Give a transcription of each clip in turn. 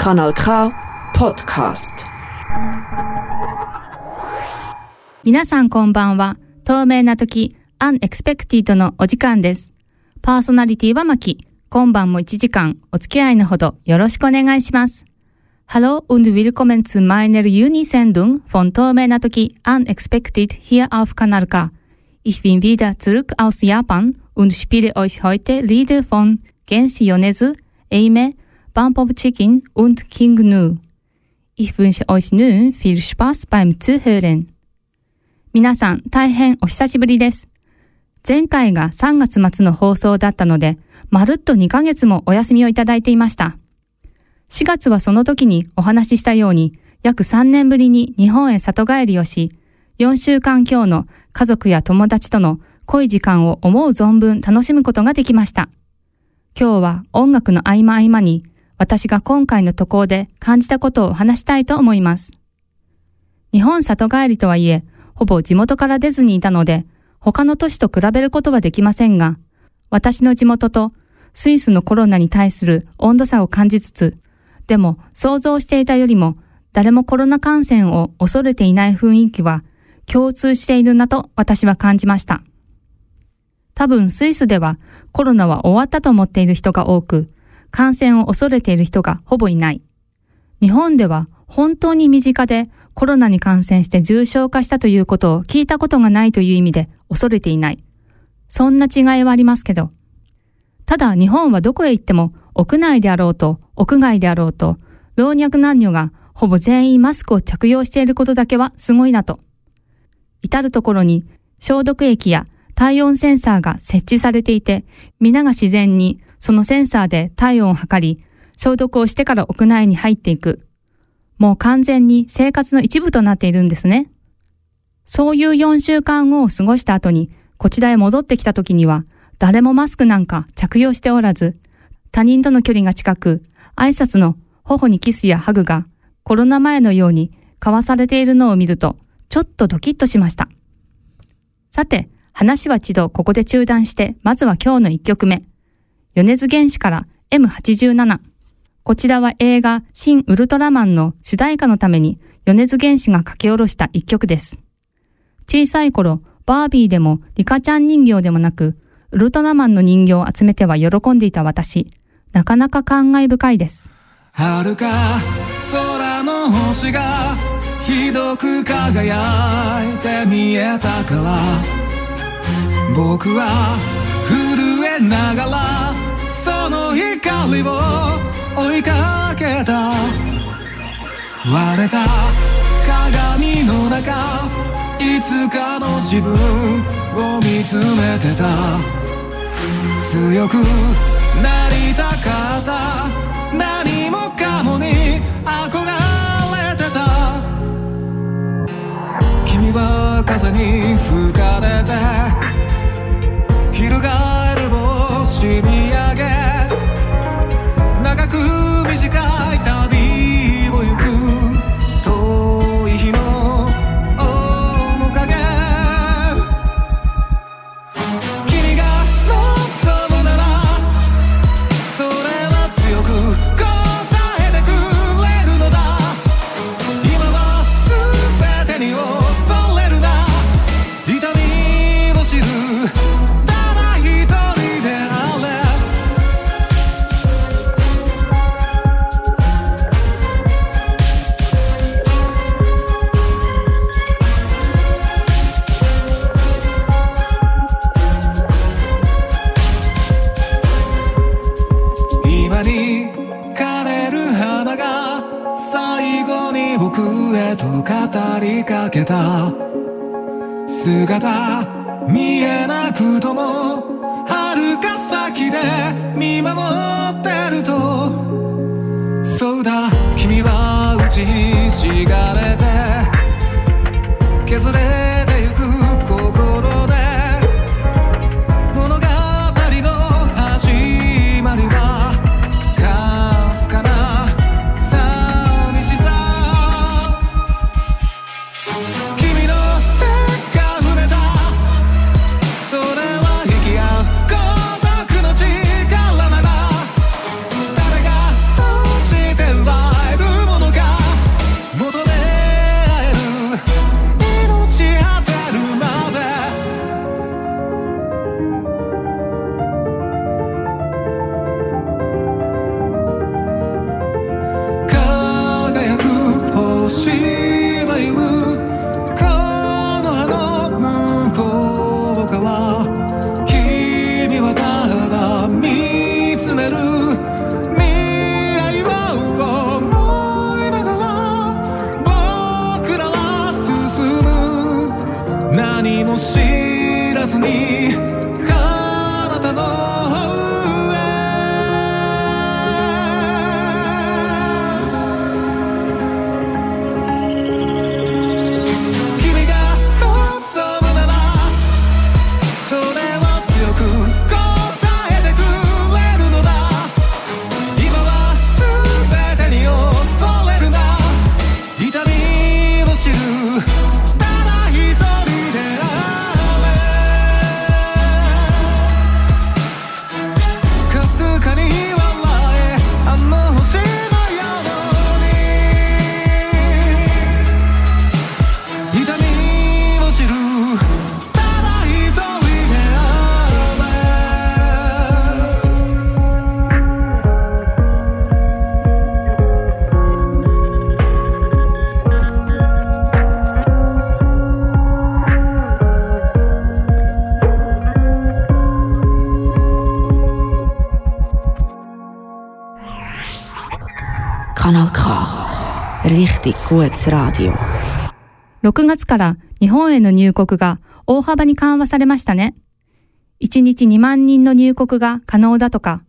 Kanal K Podcast 皆さんこんばんは。透明な時、アンエクスペクティ d のお時間です。パーソナリティはマキ。今晩も1時間お付き合いのほどよろしくお願いします。Hallo und willkommen zu meiner Juni-Sendung von 透明な時 Unexpected hier auf Kanal K. Ich bin wieder zurück aus Japan und spiele euch heute Lieder von Genshi Yonezu, Eime, Bump of Chicken und King Nu. Ich wünsche euch nun viel Spaß beim Zuhören. 皆さん大変お久しぶりです。前回が3月末の放送だったので、まるっと2ヶ月もお休みをいただいていました。4月はその時にお話ししたように、約3年ぶりに日本へ里帰りをし、4週間今日の家族や友達との濃い時間を思う存分楽しむことができました。今日は音楽の合間合間に、私が今回の渡航で感じたことを話したいと思います。日本里帰りとはいえ、ほぼ地元から出ずにいたので、他の都市と比べることはできませんが、私の地元とスイスのコロナに対する温度差を感じつつ、でも想像していたよりも誰もコロナ感染を恐れていない雰囲気は共通しているなと私は感じました。多分スイスではコロナは終わったと思っている人が多く、感染を恐れている人がほぼいない。日本では本当に身近でコロナに感染して重症化したということを聞いたことがないという意味で恐れていない。そんな違いはありますけど。ただ日本はどこへ行っても屋内であろうと屋外であろうと老若男女がほぼ全員マスクを着用していることだけはすごいなと。至るところに消毒液や体温センサーが設置されていて、皆が自然にそのセンサーで体温を測り、消毒をしてから屋内に入っていく。もう完全に生活の一部となっているんですね。そういう4週間後を過ごした後に、こちらへ戻ってきた時には、誰もマスクなんか着用しておらず、他人との距離が近く、挨拶の頬にキスやハグがコロナ前のように交わされているのを見ると、ちょっとドキッとしました。さて、話は一度ここで中断して、まずは今日の1曲目。米津玄師から M87。こちらは映画、新ウルトラマンの主題歌のために米津玄師が書き下ろした一曲です。小さい頃、バービーでもリカちゃん人形でもなく、ウルトラマンの人形を集めては喜んでいた私。なかなか感慨深いです。遥か空の星がひどく輝いて見えたから僕は震えながらの光を追いかけた。割れた鏡の中いつかの自分を見つめてた。強くなりたかった。何もかもに憧れてた。君は風に吹かれて翻る星見何も知らずにあなたの Richtig gutes Radio. 6月から日本への入国が大幅に緩和されましたね。1日2万人の入国が可能だとか。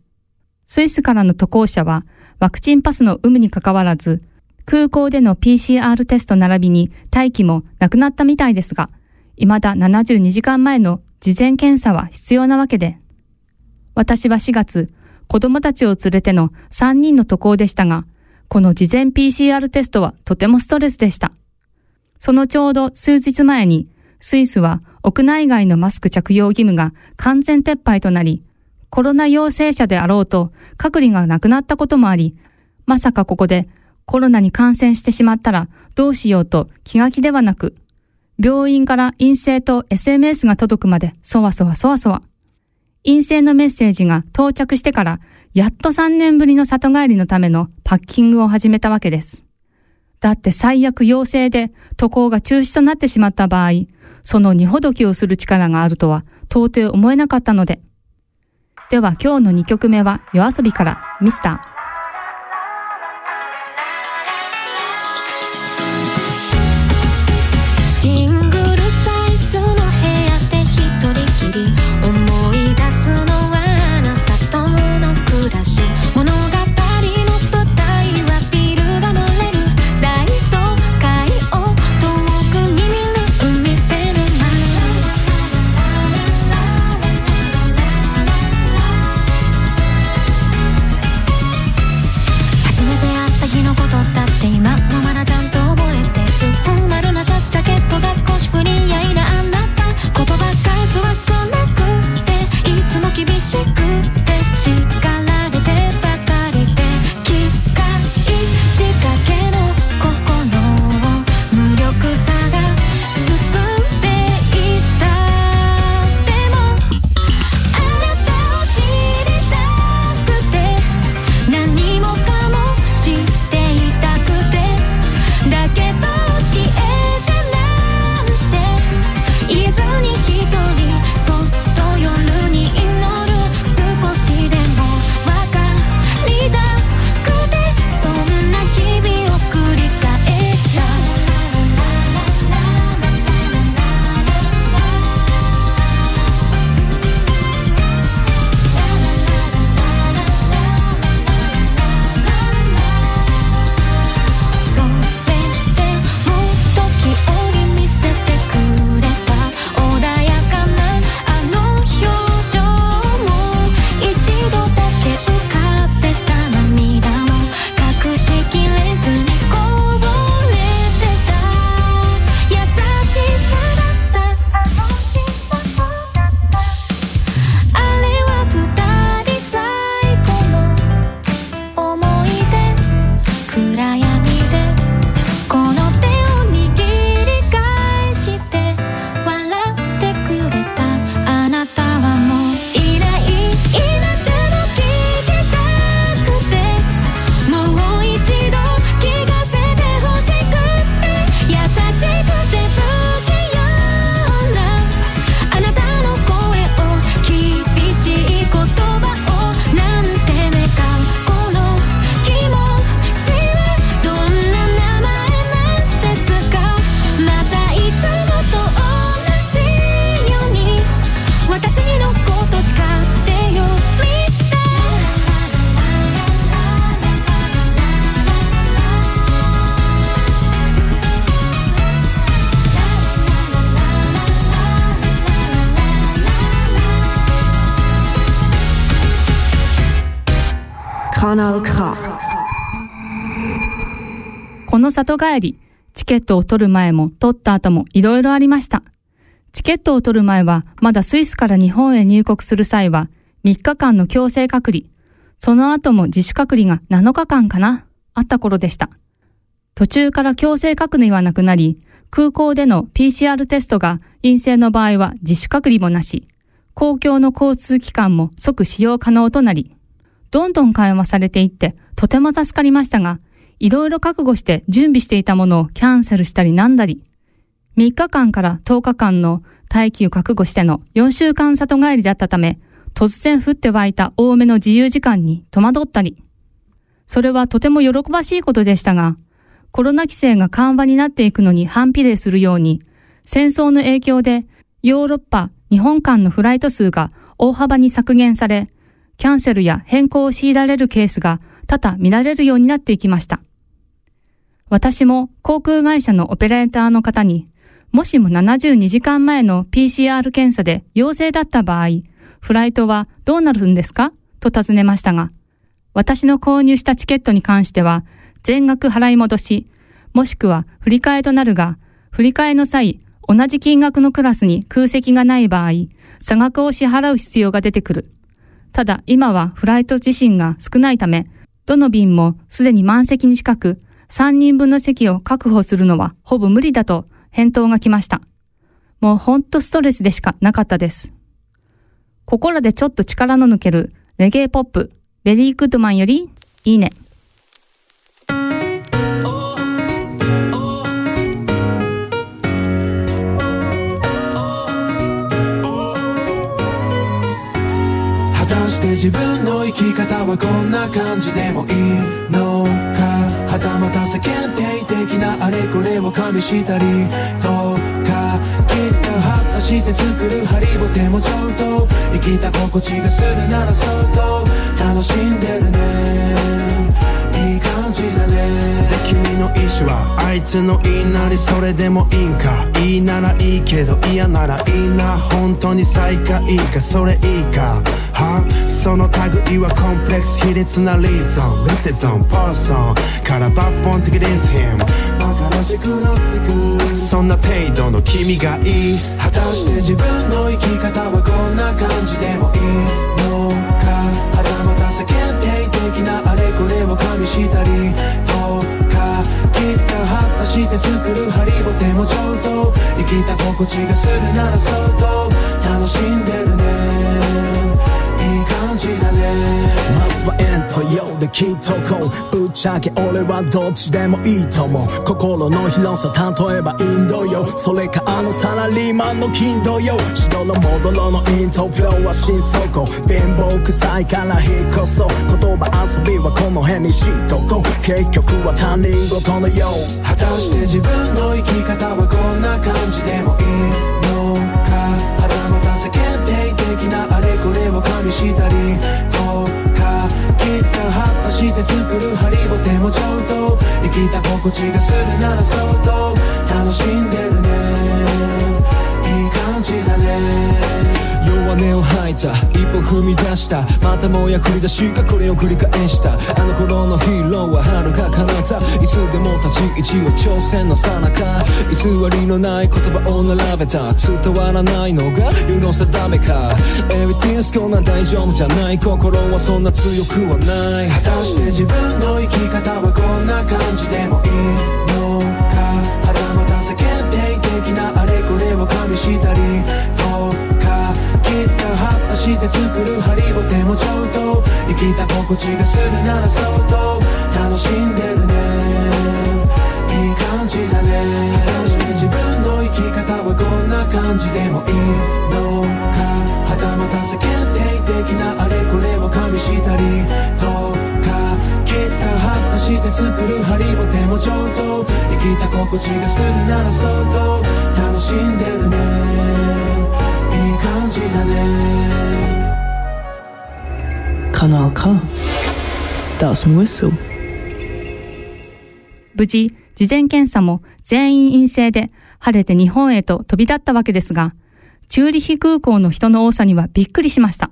スイスからの渡航者はワクチンパスの有無にかかわらず、空港での PCR テスト並びに待機もなくなったみたいですが、未だ72時間前の事前検査は必要なわけで。私は4月、子供たちを連れての3人の渡航でしたが、この事前 PCR テストはとてもストレスでした。そのちょうど数日前に、スイスは屋内外のマスク着用義務が完全撤廃となり、コロナ陽性者であろうと隔離がなくなったこともあり、まさかここでコロナに感染してしまったらどうしようと気が気ではなく、病院から陰性と SMS が届くまでそわそわそわそわ。陰性のメッセージが到着してから、やっと3年ぶりの里帰りのためのパッキングを始めたわけです。だって最悪陽性で渡航が中止となってしまった場合、その荷ほどきをする力があるとは到底思えなかったので。では今日の2曲目は夜遊びからミスター。確か里帰り、チケットを取る前も取った後もいろいろありました。チケットを取る前は、まだスイスから日本へ入国する際は、3日間の強制隔離、その後も自主隔離が7日間かな、あった頃でした。途中から強制隔離はなくなり、空港での PCR テストが陰性の場合は自主隔離もなし、公共の交通機関も即使用可能となり、どんどん緩和されていってとても助かりましたが、いろいろ覚悟して準備していたものをキャンセルしたりなんだり、3日間から10日間の待機を覚悟しての4週間里帰りだったため、突然降って湧いた多めの自由時間に戸惑ったり、それはとても喜ばしいことでしたが、コロナ規制が緩和になっていくのに反比例するように、戦争の影響でヨーロッパ、日本間のフライト数が大幅に削減され、キャンセルや変更を強いられるケースが多々見られるようになっていきました。私も航空会社のオペレーターの方に、もしも72時間前の PCR 検査で陽性だった場合、フライトはどうなるんですか？と尋ねましたが、私の購入したチケットに関しては、全額払い戻し、もしくは振り替えとなるが、振り替えの際、同じ金額のクラスに空席がない場合、差額を支払う必要が出てくる。ただ今はフライト自身が少ないため、どの便もすでに満席に近く、3人分の席を確保するのはほぼ無理だと返答が来ました。もうほんとストレスでしかなかったです。ここらでちょっと力の抜けるレゲエポップ、ベリーグッドマンよりいいね。果たして自分の生き方はこんな感じでもいいのか？たまた世間体的なあれこれを加味したりとかきっと発達して作るハリボテもちょっと生きた心地がするならそうと楽しんでるね。いい感じだね。君の意志はあいつの言いなりそれでもいいんか。いいならいいけど嫌ならいいな。本当に最下位かそれいいか。はその類はコンプレックス卑劣なリーゾンリセゾンパーソン。から抜本的リズムバカらしくなってくそんな程度の君がいい果たして自分の生き方はこんな感じでもいいのか。はたまた世間体的なあれこれを加味したりとかきっと発達して作るハリボテもちょっと生きた心地がするならそうと楽しんで感じだね。まずは円と陽で聞いとこう。ぶっちゃけ俺はどっちでもいいと思う。心の広さ例えばインドよ。それかあのサラリーマンの金土よ。しどろもどろのイントフローは新倉庫貧乏臭いから引っ越そう。言葉遊びはこの辺にしとこう。結局は他人事のよう。果たして自分の生き方はこんな感じでもいい？したりとかきっと発達して作るハリボテもちょっと生きた心地がするなら相当楽しんでるね。いい感じだね。弱音を吐いた。一歩踏み出した。またもや振り出しがこれを繰り返した。あの頃のヒーローは遥か彼方いつでも立ち位置は挑戦のさなか。偽りのない言葉を並べた。伝わらないのが世の定めか。Everything's gonna 大丈夫じゃない。心はそんな強くはない。果たして自分の生き方はこんな感じでもいいのか。はたまた世間体的なあれこれを加味したり。して作るハリボテもちょっと生きた心地がするならそうと楽しんでるねいい感じだね自分の生き方はこんな感じでもいいのかはたまた世間体的なあれこれを加味したりとかきっと発達して作るハリボテもちょっと生きた心地がするならそうと楽しんでるね。じだね Kanal K. Das muss so. 無事、事前検査も全員陰性で晴れて日本へと飛び立ったわけですが、チューリヒ空港の人の多さにはびっくりしました。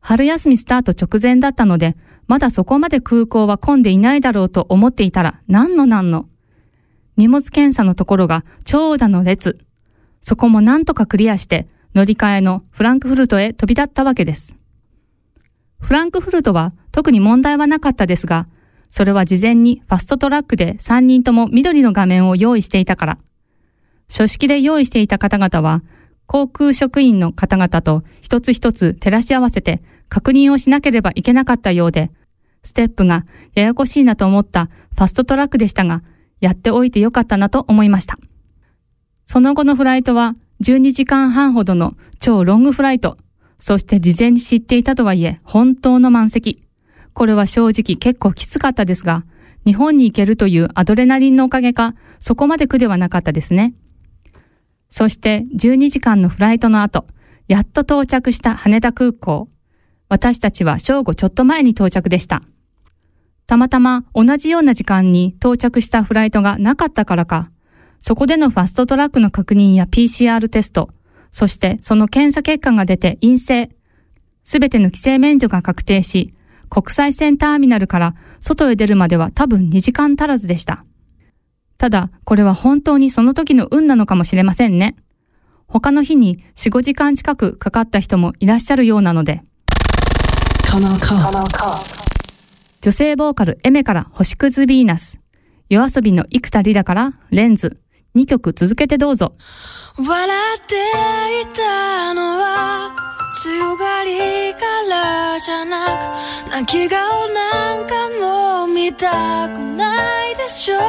春休みスタート直前だったので、まだそこまで空港は混んでいないだろうと思っていたら、なんのなんの。荷物検査のところが長蛇の列。そこもなんとかクリアして、乗り換えのフランクフルトへ飛び立ったわけです。フランクフルトは特に問題はなかったですが、それは事前にファストトラックで3人とも緑の画面を用意していたから。書式で用意していた方々は、航空職員の方々と一つ一つ照らし合わせて確認をしなければいけなかったようで、ステップがややこしいなと思ったファストトラックでしたが、やっておいてよかったなと思いました。その後のフライトは12時間半ほどの超ロングフライト。そして事前に知っていたとはいえ、本当の満席。これは正直結構きつかったですが、日本に行けるというアドレナリンのおかげか、そこまで苦ではなかったですね。そして12時間のフライトの後、やっと到着した羽田空港。私たちは正午ちょっと前に到着でした。たまたま同じような時間に到着したフライトがなかったからか、そこでのファストトラックの確認や PCR テスト、そしてその検査結果が出て陰性、すべての規制免除が確定し、国際線ターミナルから外へ出るまでは多分2時間足らずでした。ただ、これは本当にその時の運なのかもしれませんね。他の日に4、5時間近くかかった人もいらっしゃるようなので。女性ボーカルエメから星屑ヴィーナス。夜遊びの生田リラからレンズ。2曲続けてどうぞ。笑っていたのは強がりからじゃなく泣き顔なんかも見たくないでしょ。う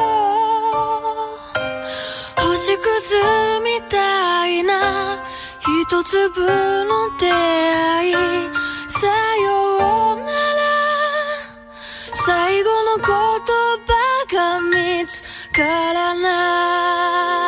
星屑みたいな一粒の出会い。さようなら。最後の言葉が見つからない。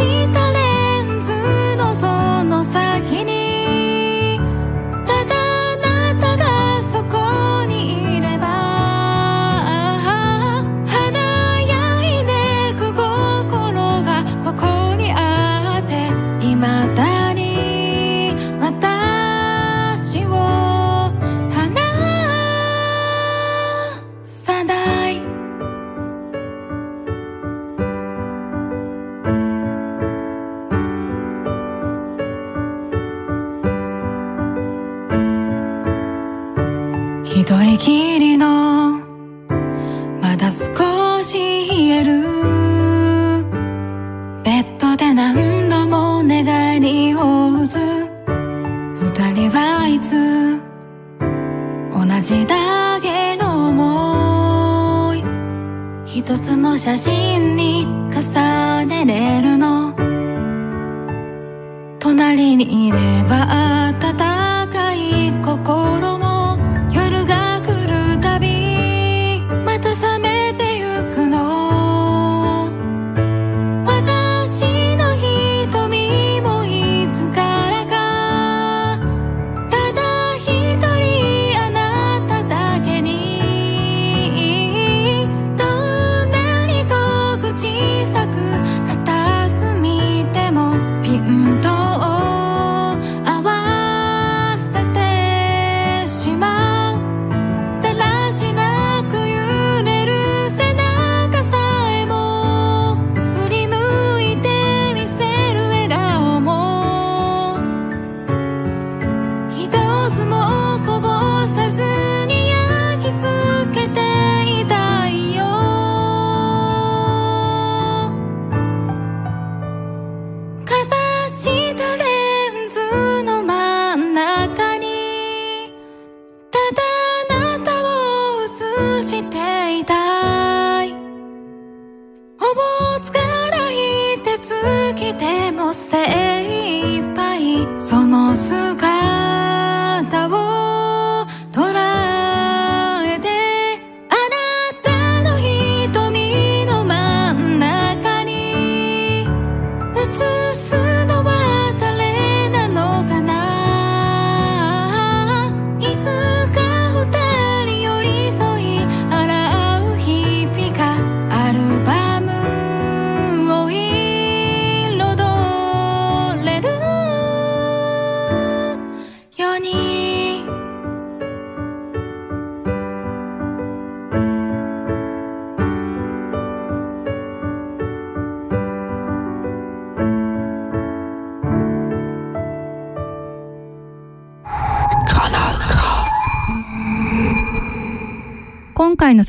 ざ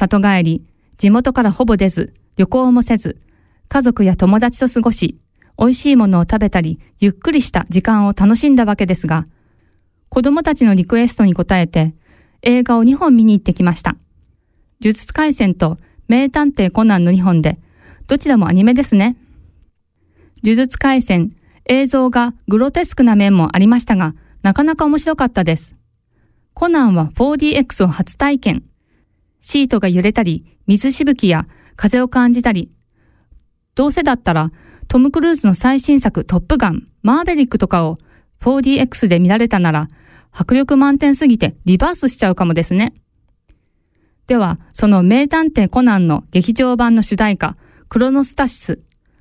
里帰り、地元からほぼ出ず、旅行もせず、家族や友達と過ごし、美味しいものを食べたり、ゆっくりした時間を楽しんだわけですが、子供たちのリクエストに応えて、映画を2本見に行ってきました。呪術廻戦と名探偵コナンの2本で、どちらもアニメですね。呪術廻戦、映像がグロテスクな面もありましたが、なかなか面白かったです。コナンは 4DX を初体験。シートが揺れたり、水しぶきや風を感じたり。どうせだったら、トム・クルーズの最新作トップガン、マーベリックとかを 4DX で見られたなら、迫力満点すぎてリバースしちゃうかもですね。では、その名探偵コナンの劇場版の主題歌、クロノスタシス。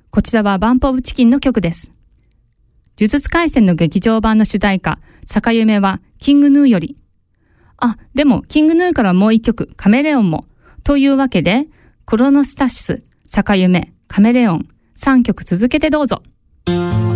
こちらはバンプオブチキンの曲です。呪術廻戦の劇場版の主題歌、坂夢はキングヌーより。あ、でも、キングヌーからもう一曲、カメレオンも。というわけで、クロノスタシス、坂夢、カメレオン、三曲続けてどうぞ。「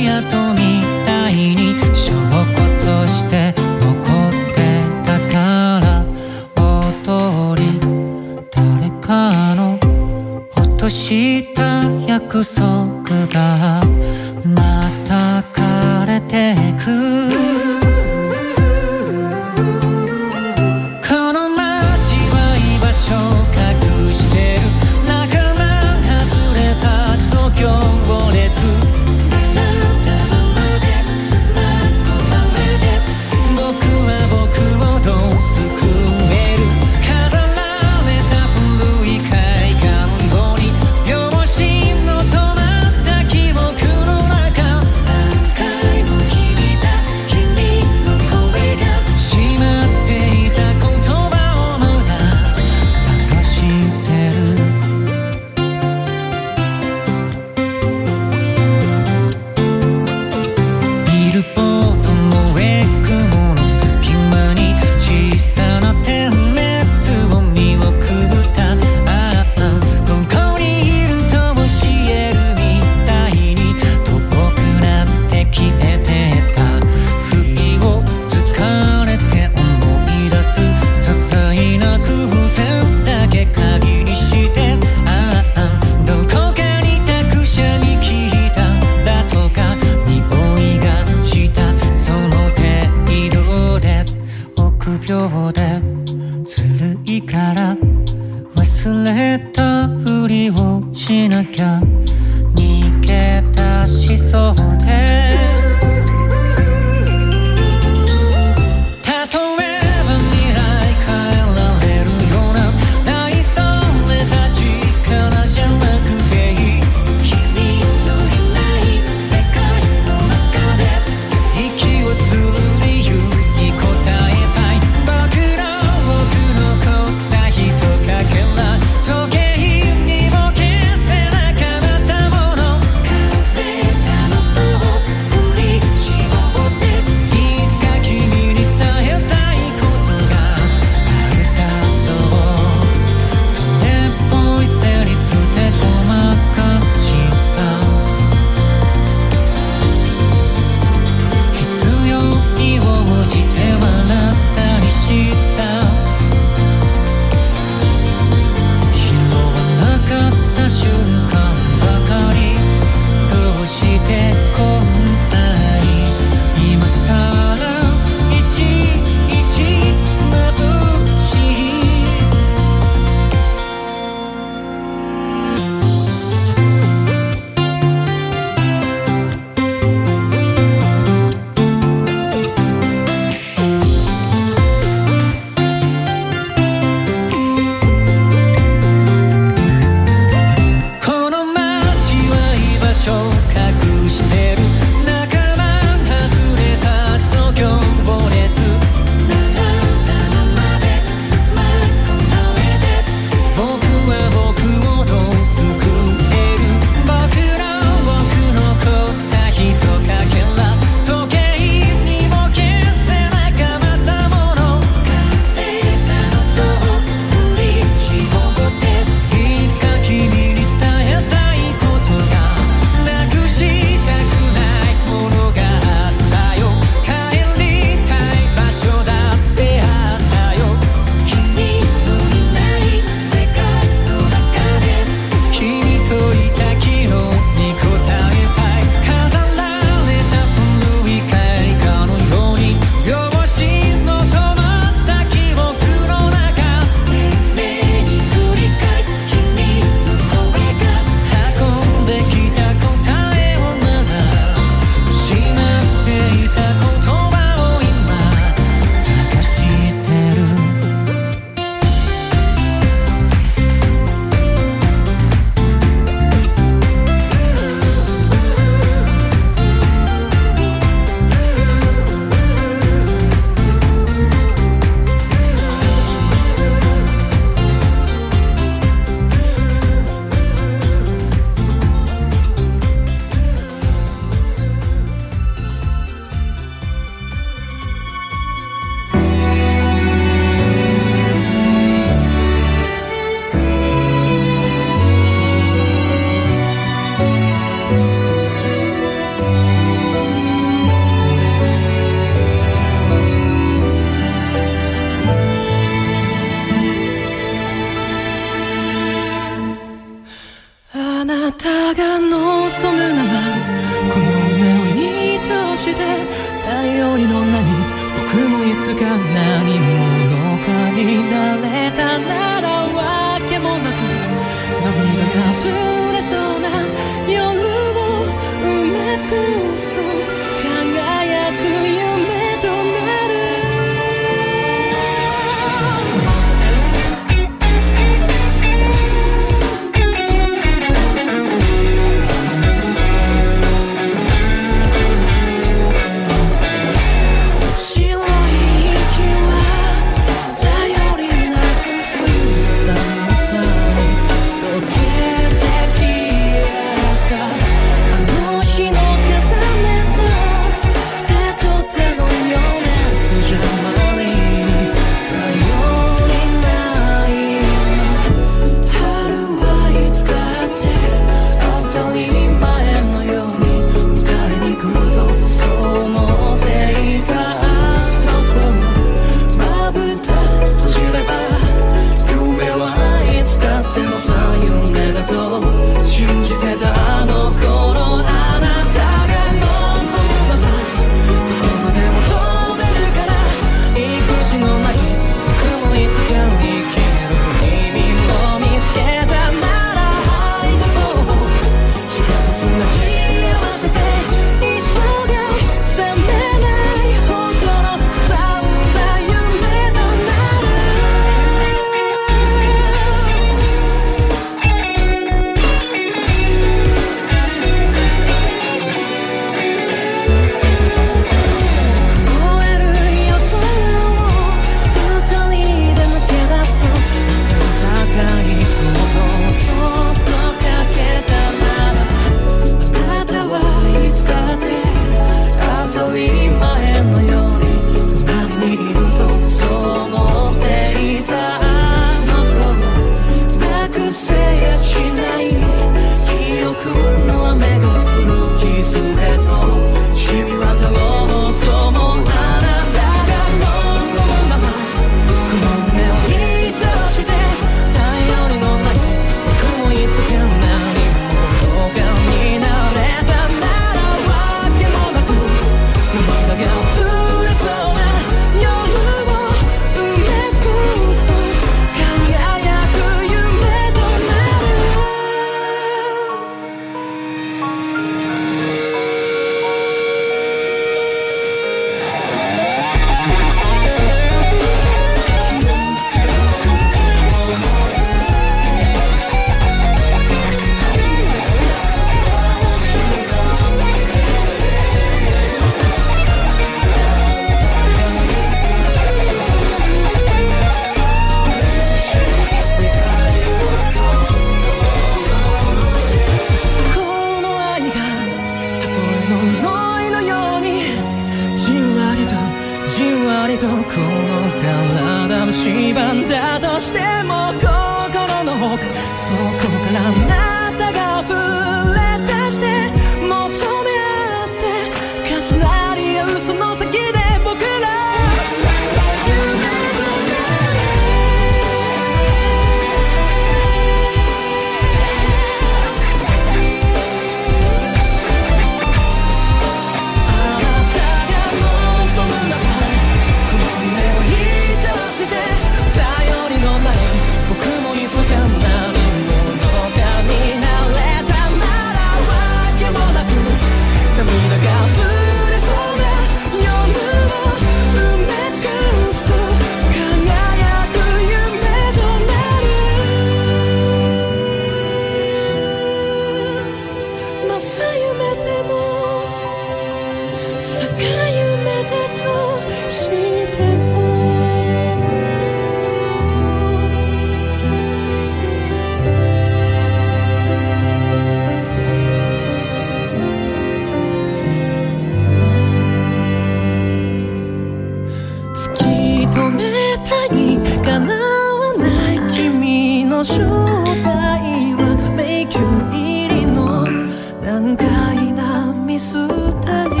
テリー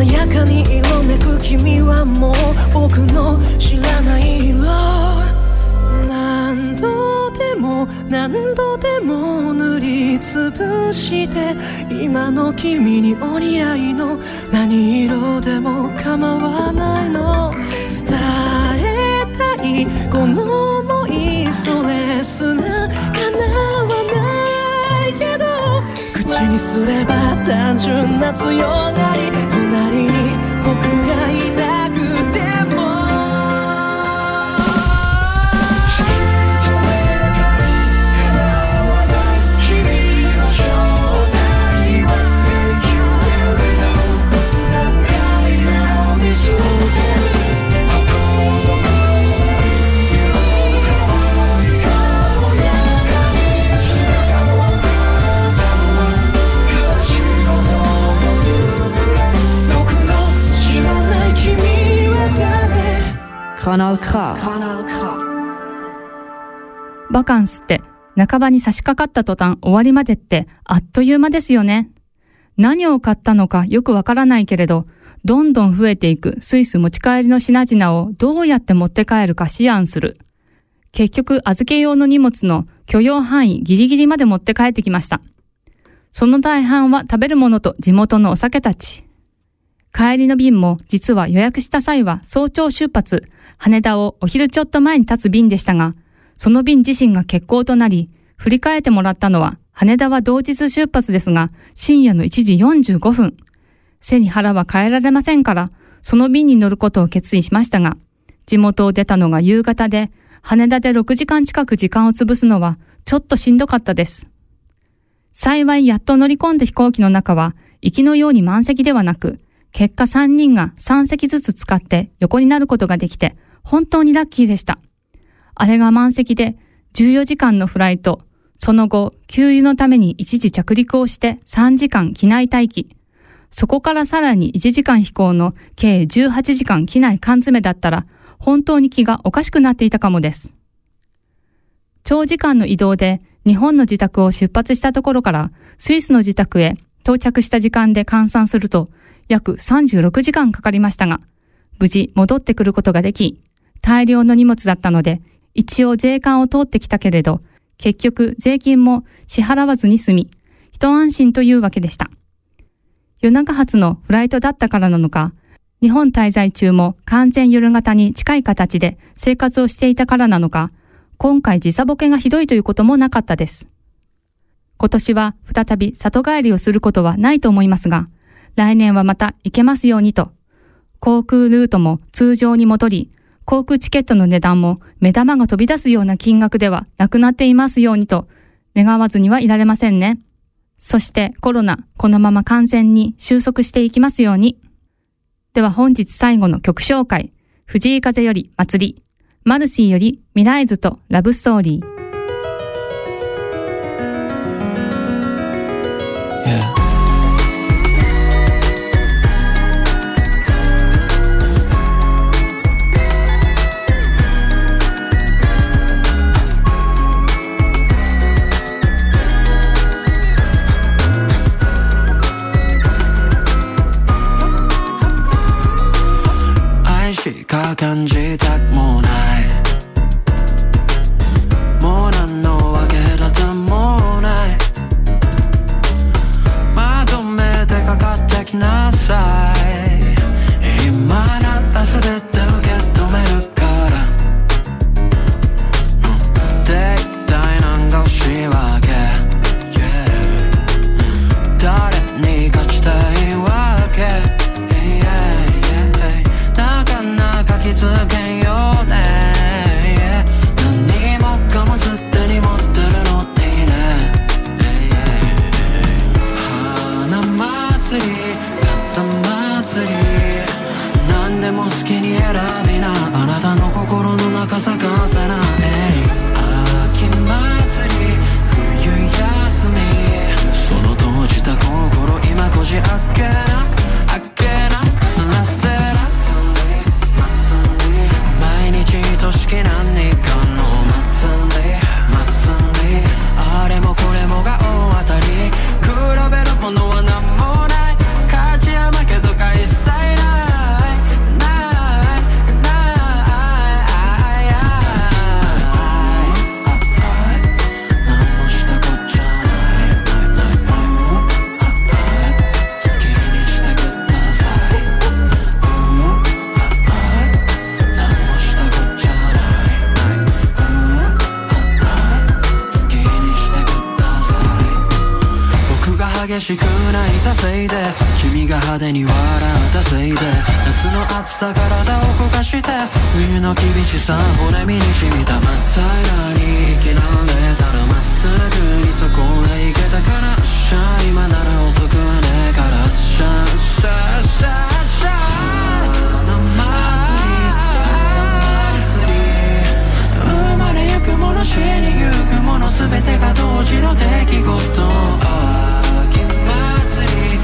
鮮やかに色めく君はもう僕の知らない色何度でも何度でも塗りつぶして今の君にお似合いの何色でも構わないの伝えたいこの想いそれすら叶わ口にすれば単純な強がり隣に誰 Kanal K. バカンスって半ばに差し掛かった途端終わりまでってあっという間ですよね。何を買ったのかよくわからないけれど、どんどん増えていくスイス持ち帰りの品々をどうやって持って帰るか思案する。結局預け用の荷物の許容範囲ギリギリまで持って帰ってきました。その大半は食べるものと地元のお酒たち。帰りの便も実は予約した際は早朝出発、羽田をお昼ちょっと前に立つ便でしたが、その便自身が欠航となり、振り替えてもらったのは、羽田は同日出発ですが、深夜の1時45分。背に腹は変えられませんから、その便に乗ることを決意しましたが、地元を出たのが夕方で、羽田で6時間近く時間を潰すのは、ちょっとしんどかったです。幸いやっと乗り込んだ飛行機の中は、行きのように満席ではなく、結果3人が3席ずつ使って横になることができて、本当にラッキーでした。あれが満席で14時間のフライト、その後、給油のために一時着陸をして3時間機内待機。そこからさらに1時間飛行の計18時間機内缶詰だったら、本当に気がおかしくなっていたかもです。長時間の移動で日本の自宅を出発したところからスイスの自宅へ到着した時間で換算すると約36時間かかりましたが、無事戻ってくることができ、大量の荷物だったので、一応税関を通ってきたけれど、結局税金も支払わずに済み、一安心というわけでした。夜中発のフライトだったからなのか、日本滞在中も完全夜型に近い形で生活をしていたからなのか、今回時差ボケがひどいということもなかったです。今年は再び里帰りをすることはないと思いますが、来年はまた行けますようにと、航空ルートも通常に戻り、航空チケットの値段も目玉が飛び出すような金額ではなくなっていますようにと、願わずにはいられませんね。そしてコロナ、このまま完全に収束していきますように。では本日最後の曲紹介。藤井風より祭り。マルシーよりミライズとラブストーリー。の厳しさ骨身に染みた真っ平らに生きられたらまっすぐにそこへ行けたからっしゃ今なら遅くはねえからっしゃっしゃっしゃっしゃ夏祭り生まれゆくもの死にゆくもの全てが同時の出来事秋祭り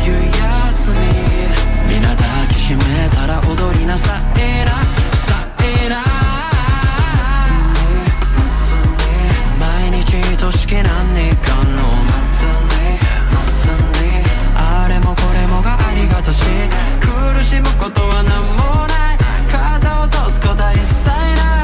冬休み皆抱きしめたら踊りなさいな。苦しむことは何もない肩を落とすことは一切ない。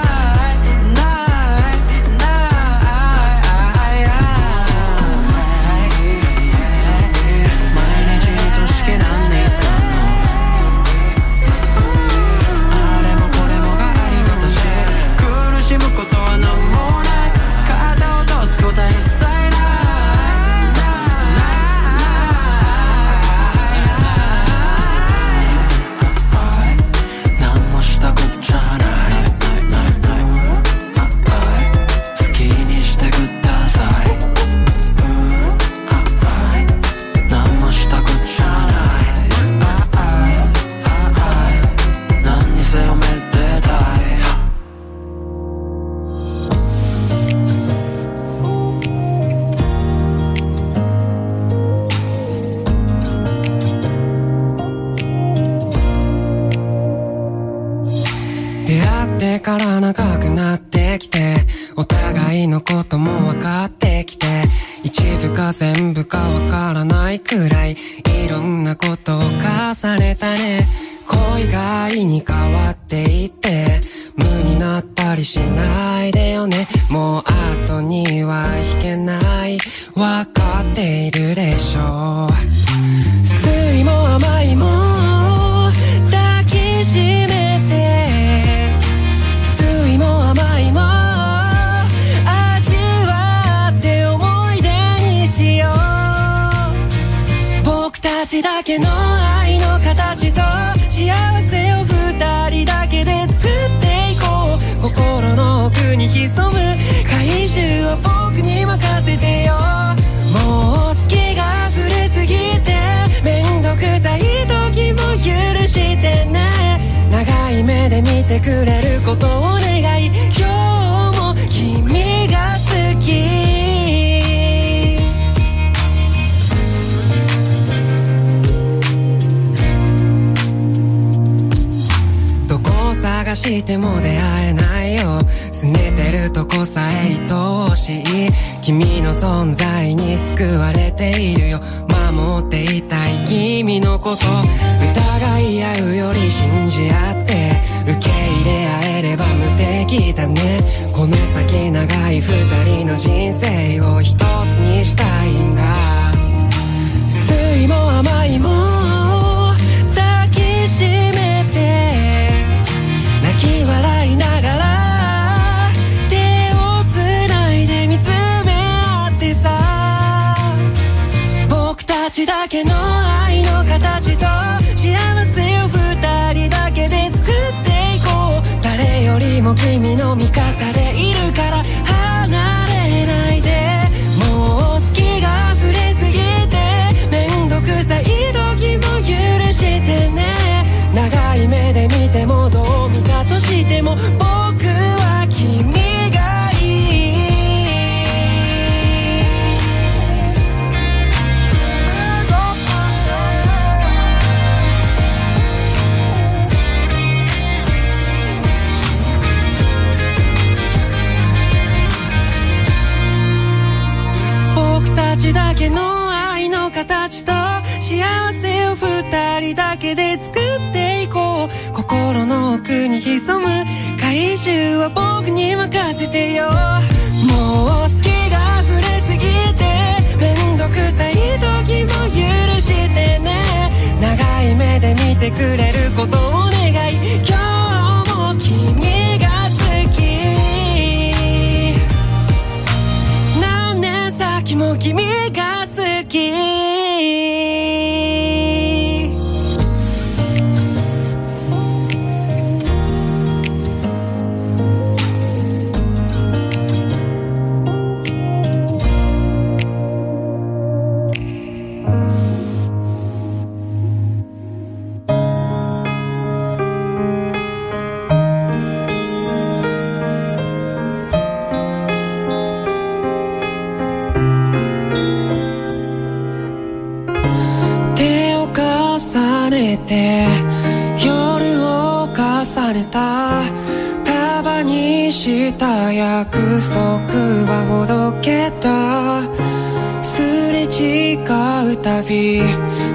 かわからないくらいいろんなことを重ねたね。恋が愛に変わっていって無になったりしないでよね。もう後には引けない。わかっているでしょう。酸いも甘いもてくれることを願い今日も君が好き。どこを探しても出会えないよ。拗ねてるとこさえ愛おしい。君の存在に救われているよ。守っていたい君のこと。疑い合うより信じ合って。受け入れ合えれば無敵だね。この先長い二人の人生を一つにしたいんだ。酸いも甘いもも君の味方で幸せを二人だけで作っていこう心の奥に潜む怪獣は僕に任せてよもう好きが溢れすぎてめんどくさい時も許してね長い目で見てくれることを願い今日約束はほどけた。すれ違うたび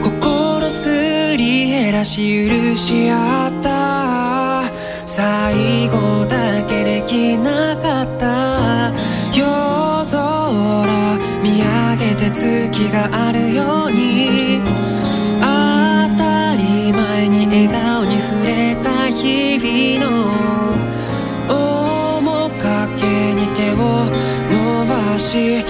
心すり減らし許し合った。最後だけできなかった。夜空見上げて月があるように。息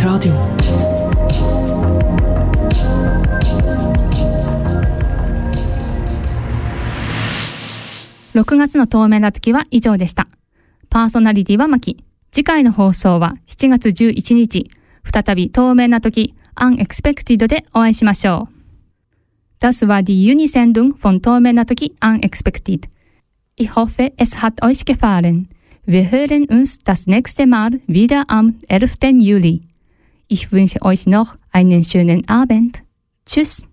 NPS Radio. 6月の透明な時は以上でした。パーソナリティはマキ。次回の放送は7月11日。再び透明な時 Unexpected でお会いしましょう。Das war die Unisendung von 透明な時 Unexpected. Ich hoffe, es hat euch gefallen. Wir hören uns das nächste Mal wieder am 11. Juli. Ich wünsche euch noch einen schönen Abend. Tschüss.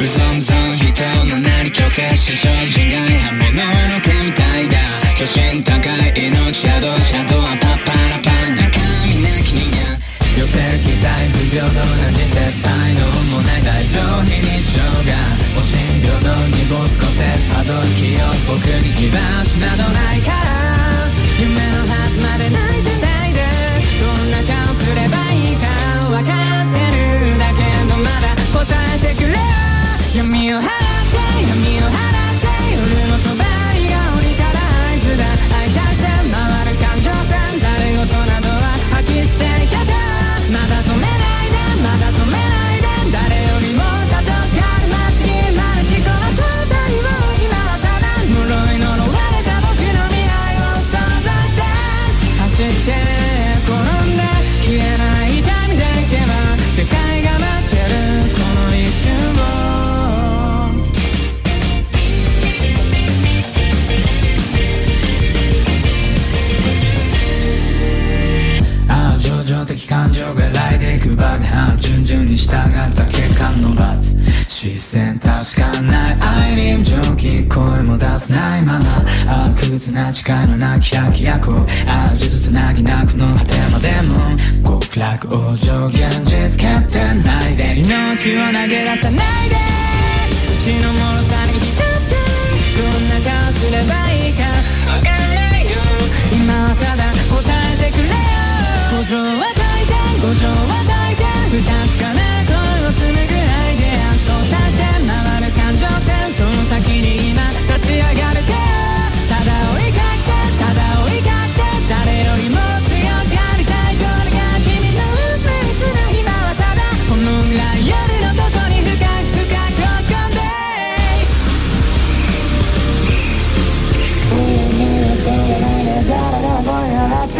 うぞうぞ人のなり強制し精進外反物の毛みたいだ巨神高い命シャドウシャドウ 平等な人生才能もない。大丈夫非日常が惜しん平等に没個性たどる気を僕に居場所などないから。夢な誓いのなき百役あある術つなぎなくの果てまでも。極楽往生現実決定ないで。命を投げ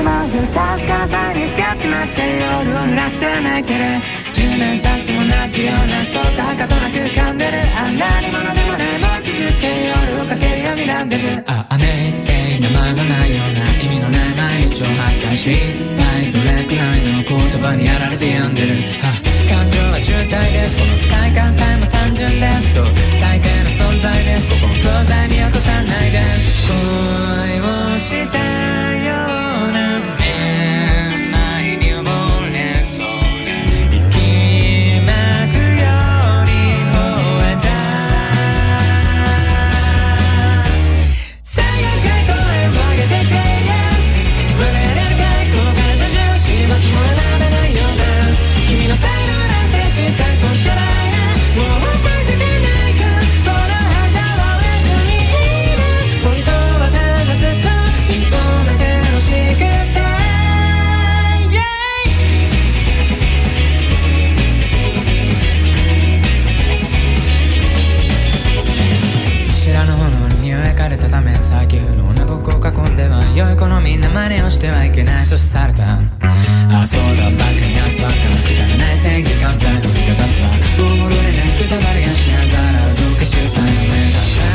確かさに使ってまって夜を濡らして泣いてる10年経っても同じようなそうかはかとなく噛んでるあんなにものでもないもう続け夜をかけるよ睨んでるあ雨って名前もないような意味のない毎日を徘徊し一体どれくらいの言葉にやられて病んでる。感情は渋滞です。この使い感さえも単純です。そう。最低の存在です。ここも東西見落とさないで。恋をした真似をしてはいけない。とされた。ああそうだ。バカにやつばっかくだらない。正義感さえ振りかざすわ大物でなくだらやしなざら。どうか秀才の目だった。